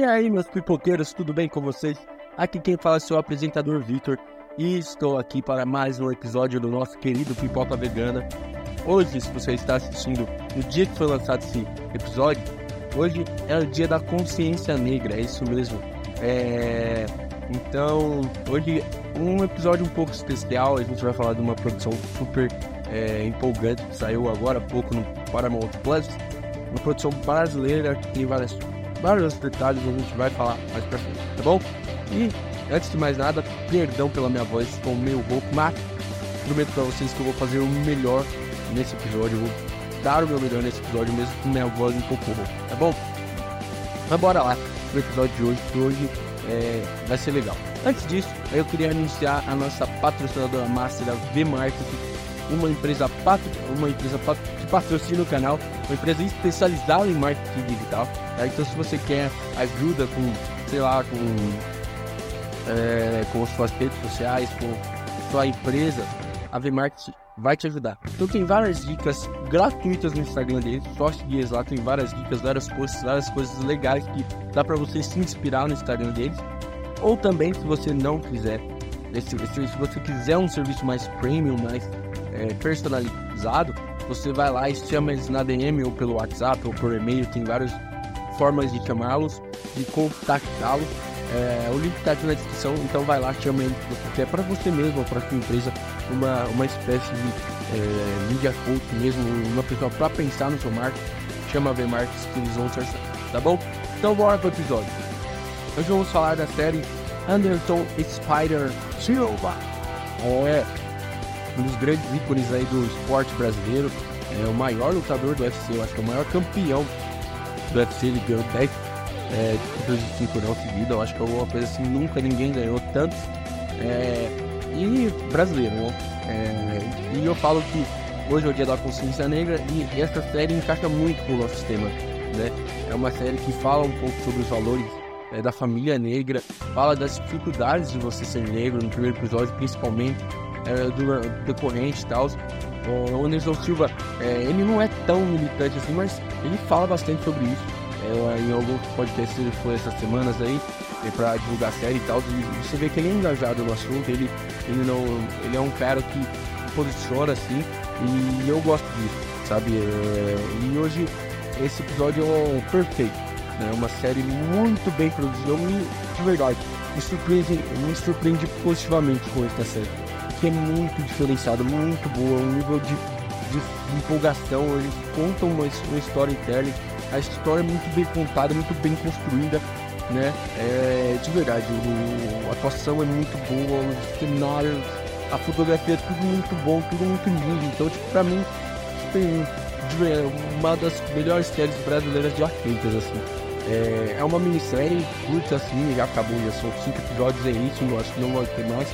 E aí, meus pipoqueiros, tudo bem com vocês? Aqui quem fala é seu apresentador Vitor e estou aqui para mais um episódio do nosso querido Pipoca Vegana. Hoje, se você está assistindo no dia que foi lançado esse episódio, hoje é o dia da consciência negra, é isso mesmo. É... Então, hoje um episódio um pouco especial, a gente vai falar de uma produção super é, empolgante que saiu agora há pouco no Paramount Plus, uma produção brasileira que tem várias vários detalhes a gente vai falar mais pra frente, tá bom? E antes de mais nada, perdão pela minha voz, estou meio rouco, mas prometo pra vocês que eu vou fazer o melhor nesse episódio, eu vou dar o meu melhor nesse episódio mesmo com minha voz um pouco rouca, tá bom? Mas bora lá pro episódio de hoje, que hoje é, vai ser legal. Antes disso, eu queria anunciar a nossa patrocinadora master, a V-Marketing, uma empresa, patro, uma empresa patro, que patrocina o canal, uma empresa especializada em marketing digital. Tá? Então, se você quer ajuda com, sei lá, com, é, com suas redes sociais, com sua empresa, a VMarket vai te ajudar. Então, tem várias dicas gratuitas no Instagram deles, só seguir lá, tem várias dicas, várias posts, várias coisas legais que dá para você se inspirar no Instagram deles. Ou também, se você não quiser, se, se você quiser um serviço mais premium, mais é, personalizado, você vai lá e chama eles na DM ou pelo WhatsApp ou por e-mail, tem várias formas de chamá-los, de contactá-los. É, o link está aqui na descrição, então vai lá, chama ele se você quer, para você mesmo ou para sua empresa, uma, uma espécie de é, media coach mesmo, uma pessoa para pensar no seu marketing, chama a VMarkets que eles vão te ajudar, tá bom? Então bora pro episódio. Hoje vamos falar da série Anderson Spider Silva. Oh, é, um dos grandes ícones aí do esporte brasileiro, é o maior lutador do UFC, eu acho que é o maior campeão do UFC, ele ganhou 10 é, títulos de cinturão seguido, eu acho que é uma coisa assim, nunca ninguém ganhou tantos, é, e brasileiro, né? É, e eu falo que hoje é o dia da consciência negra e essa série encaixa muito com o nosso sistema, né? É uma série que fala um pouco sobre os valores é, da família negra, fala das dificuldades de você ser negro no primeiro episódio, principalmente, é, do decorrente e tal. O Anderson Silva, é, ele não é tão militante assim, mas ele fala bastante sobre isso. É, em algum podcast ele foi essas semanas aí é, para divulgar a série e tal. E você vê que ele é engajado no assunto, ele, ele, não, ele é um cara que posiciona assim, e eu gosto disso, sabe? É, e hoje esse episódio é perfeito, é né? uma série muito bem produzida, de verdade, me surpreende, me surpreende positivamente com essa série que é muito diferenciado, muito boa, um nível de, de empolgação. Eles contam uma, uma storytelling, a história é muito bem contada, muito bem construída, né? É, de verdade, o, a atuação é muito boa, os cenários, a fotografia é tudo muito bom, tudo muito lindo. Então, tipo, pra mim, tem uma das melhores séries brasileiras já feitas, assim. É, é uma minissérie curta, assim, já acabou, já são cinco episódios, é isso, eu acho que não vai ter mais.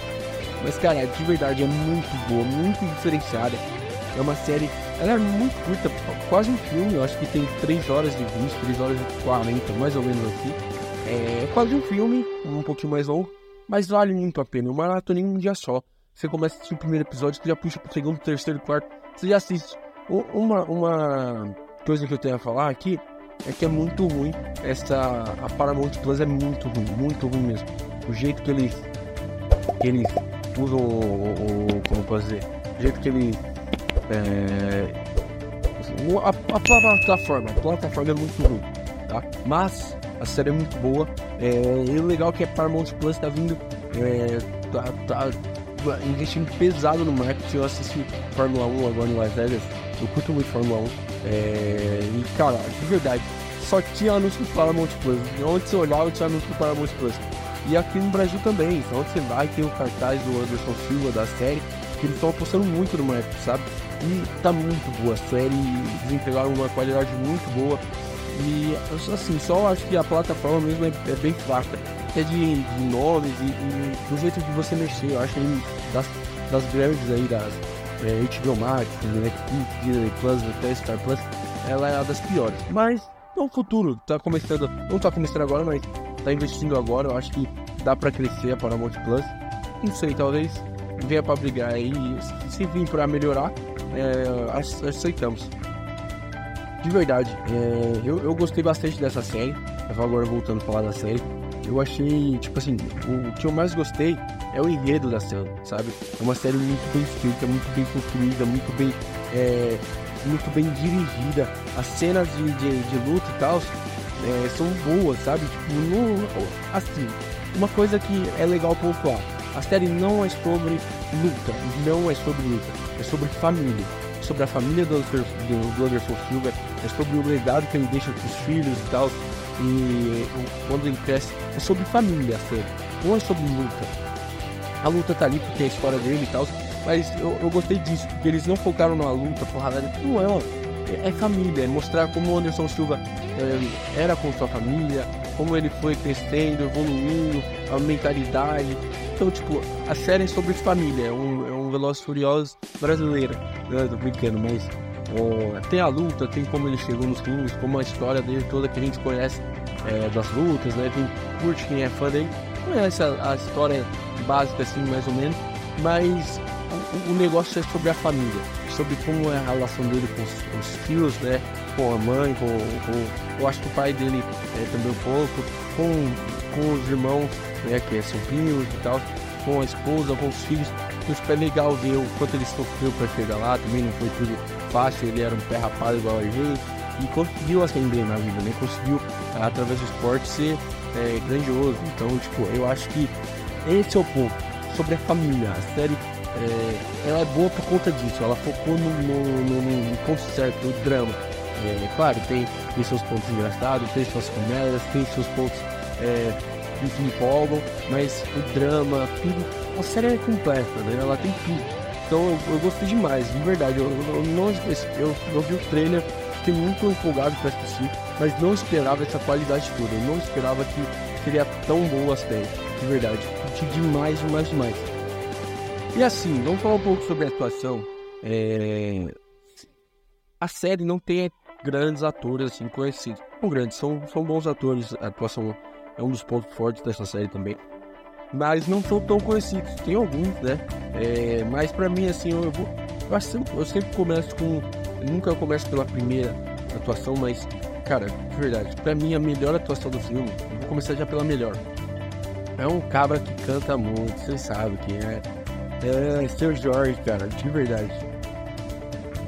Mas, cara, de verdade é muito boa, muito diferenciada. É uma série, ela é muito curta, quase um filme, eu acho que tem 3 horas de 20, 3 horas de 40, mais ou menos assim. É quase um filme, um pouquinho mais longo, mas vale muito a pena. Eu maratona em um dia só. Você começa a assistir o primeiro episódio, você já puxa pro segundo, terceiro, quarto, você já assiste. Uma, uma coisa que eu tenho a falar aqui é que é muito ruim. Essa, a Paramount Plus é muito ruim, muito ruim mesmo. O jeito que eles, eles usam o, o, como posso dizer, o jeito que ele é, a, a, plataforma, a plataforma é muito ruim, tá? Mas a série é muito boa. É, e o legal é que a Paramount Plus tá vindo, é, tá, tá, investindo pesado no marketing. Eu assisti Fórmula 1 agora em Las Vegas, eu curto muito Fórmula 1. É, e cara, de verdade, só tinha anúncio do Paramount Plus. Onde você olhava tinha anúncio do Paramount Plus. E aqui no Brasil também. Então você vai ter o cartaz do Anderson Silva da série, que eles estão apostando muito no marketing, sabe? E tá muito boa a série, eles entregaram uma qualidade muito boa. E assim, só acho que a plataforma mesmo é, é bem fraca. É de, de nomes e, e, do jeito de você mexer. Eu acho que das, das grandes aí, das é, HBO Max, Netflix, Disney Plus, até Star Plus, ela é uma das piores. Mas no futuro, tá começando, não tá começando agora, mas tá investindo agora, eu acho que dá para crescer a Paramount Plus. Não sei, talvez venha para brigar aí. Se vir para melhorar, é, aceitamos. De verdade, é, eu, eu gostei bastante dessa série. agora voltando a falar da série, eu achei, tipo assim, o que eu mais gostei é o enredo da série, sabe? É uma série muito bem escrita, muito bem construída, muito bem, é, muito bem dirigida. As cenas de, de, de luta e tal é, são boas, sabe? Tipo, no, assim, uma coisa que é legal pontuar. A série não é sobre luta, não é sobre luta, é sobre família. É sobre a família do, do, do Anderson Silva, é sobre o legado que ele deixa para os filhos e tal. E quando ele cresce, é sobre família a série, não é sobre luta. A luta tá ali porque é a história dele e tal, mas eu, eu gostei disso, porque eles não focaram na luta, porrada, não é, é, é família, é mostrar como o Anderson Silva é, era com sua família, como ele foi crescendo, evoluindo, a mentalidade. Então, tipo, a série é sobre família, é um, é um Velozes Furiosos brasileiro. Né? Tô brincando, mas tem a luta, tem como ele chegou nos clubes, como a história dele toda que a gente conhece é, das lutas, né? Quem curte, quem é fã dele, conhece a, a história básica, assim, mais ou menos, mas o, negócio é sobre a família, sobre como é a relação dele com os, os filhos, né? Com a mãe, com, com, eu acho que o pai dele é, também um pouco, com, com os irmãos, né? Que é sobrinhos e tal, com a esposa, com os filhos. Foi super legal ver o quanto ele sofreu para chegar lá, também não foi tudo fácil, ele era um pé rapado igual a gente e conseguiu ascender na vida, né? Conseguiu, através do esporte, ser é, grandioso. Então, tipo, eu acho que esse é o ponto. Sobre a família. A série é, ela é boa por conta disso. Ela focou no, no, no, no ponto certo, no drama. É, claro, tem, tem seus pontos engraçados, tem suas comédias, tem seus pontos é, que empolgam, mas o drama, tudo. A série é completa, né? Ela tem tudo. Então eu, eu gostei demais, de verdade. Eu, eu, não, eu, eu vi o trailer, fiquei muito empolgado para assistir, mas não esperava essa qualidade toda. Eu não esperava que seria tão boa a série, de verdade. Curti demais, demais, demais. E assim, vamos falar um pouco sobre a atuação. É... A série não tem grandes atores assim conhecidos. São grandes, são, são bons atores. A atuação é um dos pontos fortes dessa série também mas não são tão conhecidos. Tem alguns, né? É, mas para mim, assim, eu, vou, eu, sempre, eu sempre começo com. Eu nunca começo pela primeira atuação, mas, cara, de verdade, para mim a melhor atuação do filme, eu vou começar já pela melhor. É um cabra que canta muito, vocês sabem quem é. É seu Jorge, cara, de verdade.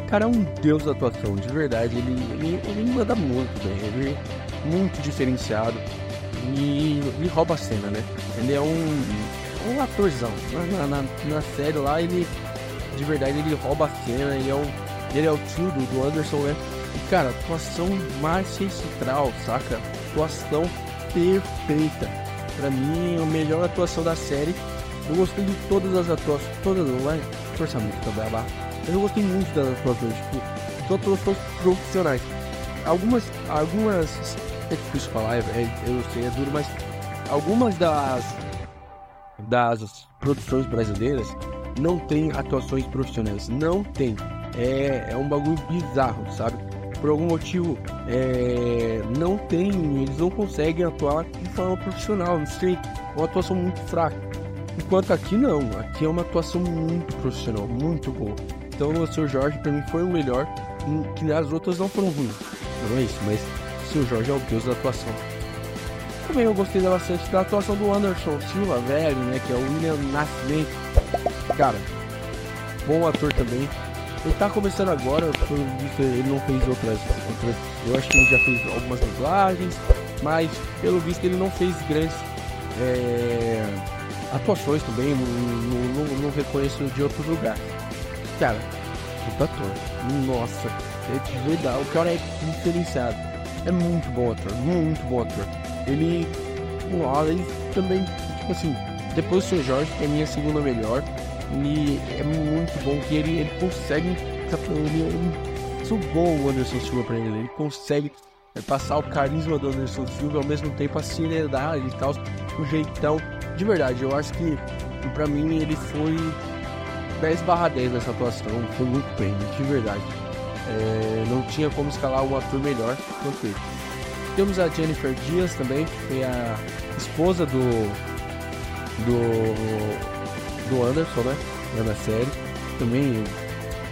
Cara é um deus da atuação, de verdade. Ele, ele, ele manda muito bem, ele é muito diferenciado e, e rouba a cena, né? Ele é um, um atorzão. Na, na, na, série lá, ele de verdade ele rouba a cena, ele é, um, ele é o tio do, do Anderson, né? E cara, atuação magistral, saca? Atuação perfeita. Pra mim, a melhor atuação da série. Eu gostei de todas as atuações, todas, vai forçar muito também, mas eu gostei muito das atuações, tipo, são atuações profissionais. Algumas, algumas é difícil falar, é, é, eu sei, é duro, mas algumas das, das produções brasileiras não tem atuações profissionais. Não tem. É, é um bagulho bizarro, sabe? Por algum motivo, é, não tem, eles não conseguem atuar de forma profissional, não sei, é uma atuação muito fraca. Enquanto aqui não, aqui é uma atuação muito profissional, muito boa. Então o Sr. Jorge para mim foi o melhor, que as outras não foram ruins. Não é isso, mas seu Jorge é o deus da atuação. Também eu gostei bastante da atuação do Anderson Silva, velho, né? Que é o William Nascimento. Cara, bom ator também. Ele tá começando agora, ele não fez outras, outras. Eu acho que ele já fez algumas dublagens, mas pelo visto ele não fez grandes é, atuações também, não, reconheço de outros lugares. Cara, puta ator. Nossa, é de verdade, o cara é diferenciado. É muito bom ator, muito bom ator. Ele, ele também, tipo assim, depois do Sr. Jorge, que é minha segunda melhor, ele é muito bom que ele, ele consegue, ele, ele sugou o Anderson Silva pra ele, ele consegue é, passar o carisma do Anderson Silva ao mesmo tempo a seriedade e tal, o jeitão. De verdade, eu acho que pra mim ele foi 10 barra 10 nessa atuação, foi muito bem, de verdade. É, não tinha como escalar um ator melhor quanto ele. Temos a Jennifer Dias também, que foi a esposa do, do, do Anderson, né? Na série. Também,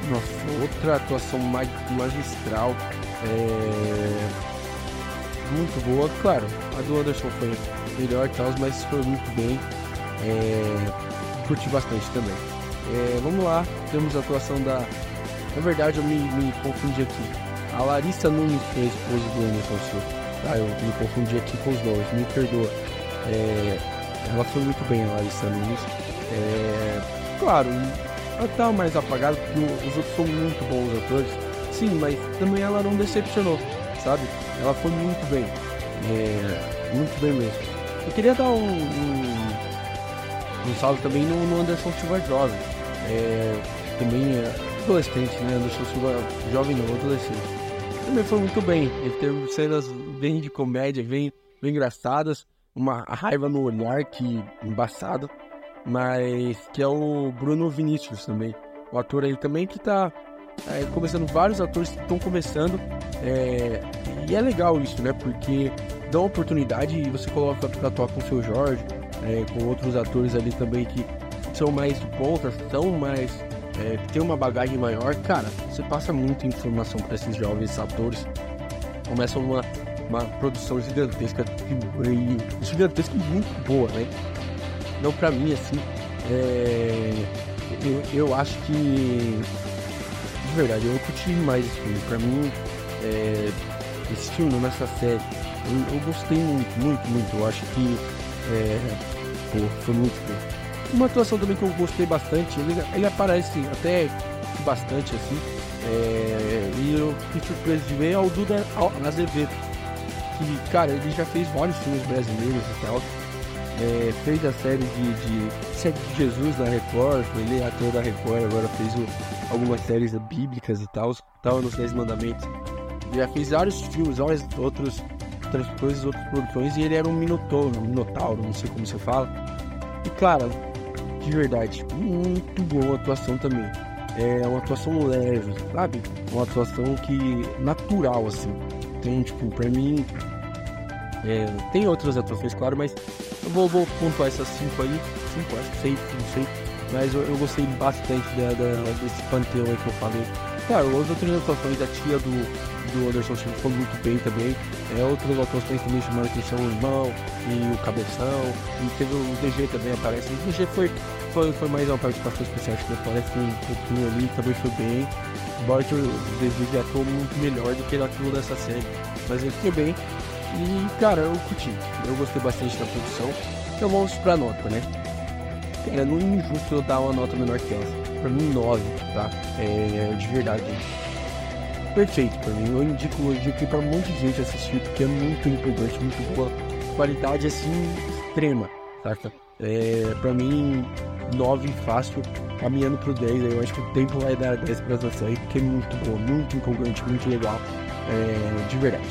nossa, outra atuação mag magistral. É... muito boa. Claro, a do Anderson foi melhor e tal, mas foi muito bem. É, curti bastante também. É, vamos lá, temos a atuação da. Na verdade, eu me, me confundi aqui. A Larissa Nunes foi a esposa do Anderson Silva. Tá, eu me confundi aqui com os nomes, me perdoa. É, ela foi muito bem, a Larissa Nunes. É, claro, ela tá mais apagada porque os outros são muito bons atores. Sim, mas também ela não decepcionou, sabe? Ela foi muito bem. É, muito bem mesmo. Eu queria dar um, um, um salve também no, no Anderson Silva Jovem. É, também é adolescente, né? Anderson Silva Jovem não, adolescente. Também foi muito bem. Ele teve cenas bem de comédia, bem, bem engraçadas. Uma raiva no olhar que embaçado mas que é o Bruno Vinícius também, o ator aí também que está é, começando, vários atores que estão começando, é, e é legal isso, né, porque dá uma oportunidade e você coloca para atuar com o seu Jorge, é, com outros atores ali também que são mais de ponta, são mais, é, tem uma bagagem maior, cara, você passa muita informação para esses jovens atores, começa uma, uma produção gigantesca, e, gigantesca e muito boa, né, não pra mim, assim. É... Eu, eu acho que. De verdade, eu curti mais esse filme. Pra mim, é... esse filme, nessa série, eu, eu, gostei muito, muito, muito. Eu acho que. É... Pô, foi muito bom. Uma atuação também que eu gostei bastante, ele, ele aparece até bastante assim. É... E eu fiquei surpreso de ver é o Duda Azevedo. Que, cara, ele já fez vários filmes brasileiros e tal é, fez a série de, de de Jesus da Record, ele é ator da Record, agora fez o, algumas séries bíblicas e tal, tal nos Dez Mandamentos. Já fez vários filmes, várias outros, outras coisas, outras produções, e ele era um minotauro, um minotauro, não sei como você fala. E cara, de verdade, muito boa atuação também. É uma atuação leve, sabe? Uma atuação que natural, assim. Tem, tipo, pra mim. É, tem outras atuações, claro, mas eu vou, vou pontuar essas cinco aí. Cinco, acho que seis, não sei. Mas eu, eu gostei bastante da, da, desse panteão que eu falei. Claro, as outras atuações, a tia do, do Anderson Silva foi muito bem também. É, outras atuações também chamaram atenção o irmão e o cabeção. E teve o DG também aparece. O DG foi, foi, foi mais uma participação especial, acho que aparece um pouquinho ali, também foi bem. Embora que o DG atuou muito melhor do que ele atuou nessa série. Mas ele foi bem. E, cara, eu curti. Eu gostei bastante da produção. Então vamos pra nota, né? É no injusto eu dar uma nota menor que essa. Pra mim, 9, tá? É, de verdade. Perfeito pra mim. Eu indico, eu indico pra um monte de gente assistir, porque é muito empolgante, muito boa. Qualidade, assim, extrema, saca? É, pra mim, 9 fácil, caminhando pro 10. Eu acho que o tempo vai dar 10 pra essa série, porque é muito boa, muito empolgante, muito legal. É, de verdade.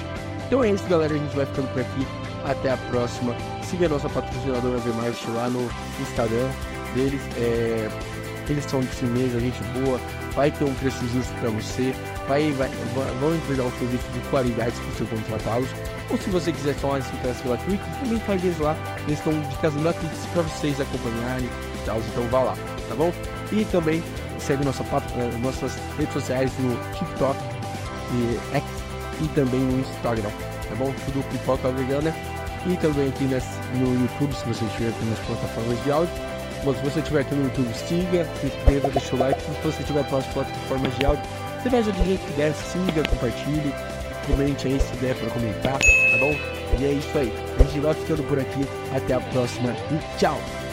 Então é isso, galera. A gente vai ficando por aqui. Até a próxima. Siga a nossa patrocinadora Vermart lá no Instagram deles. É... Eles são de firmeza, gente boa. Vai ter um preço justo para você. Vai, vai, vão entregar um serviço de qualidade se você contratá-los. Ou se você quiser só uma assistência gratuita, também faz eles lá. Eles estão dicas gratuitas para vocês acompanharem e. Então vá lá, tá bom? E também segue nossa, eh, nossas redes sociais no TikTok e X e também no Instagram, tá bom? Tudo Pipoca Vegana e também aqui no YouTube, se você estiver aqui nas plataformas de áudio. Bom, se você estiver aqui no YouTube, siga, se inscreva, deixa o like. Se você estiver nas plataformas de áudio, você veja do jeito que der, siga, compartilhe, comente aí se der para comentar, tá bom? E é isso aí. A gente vai ficando por aqui. Até a próxima e tchau!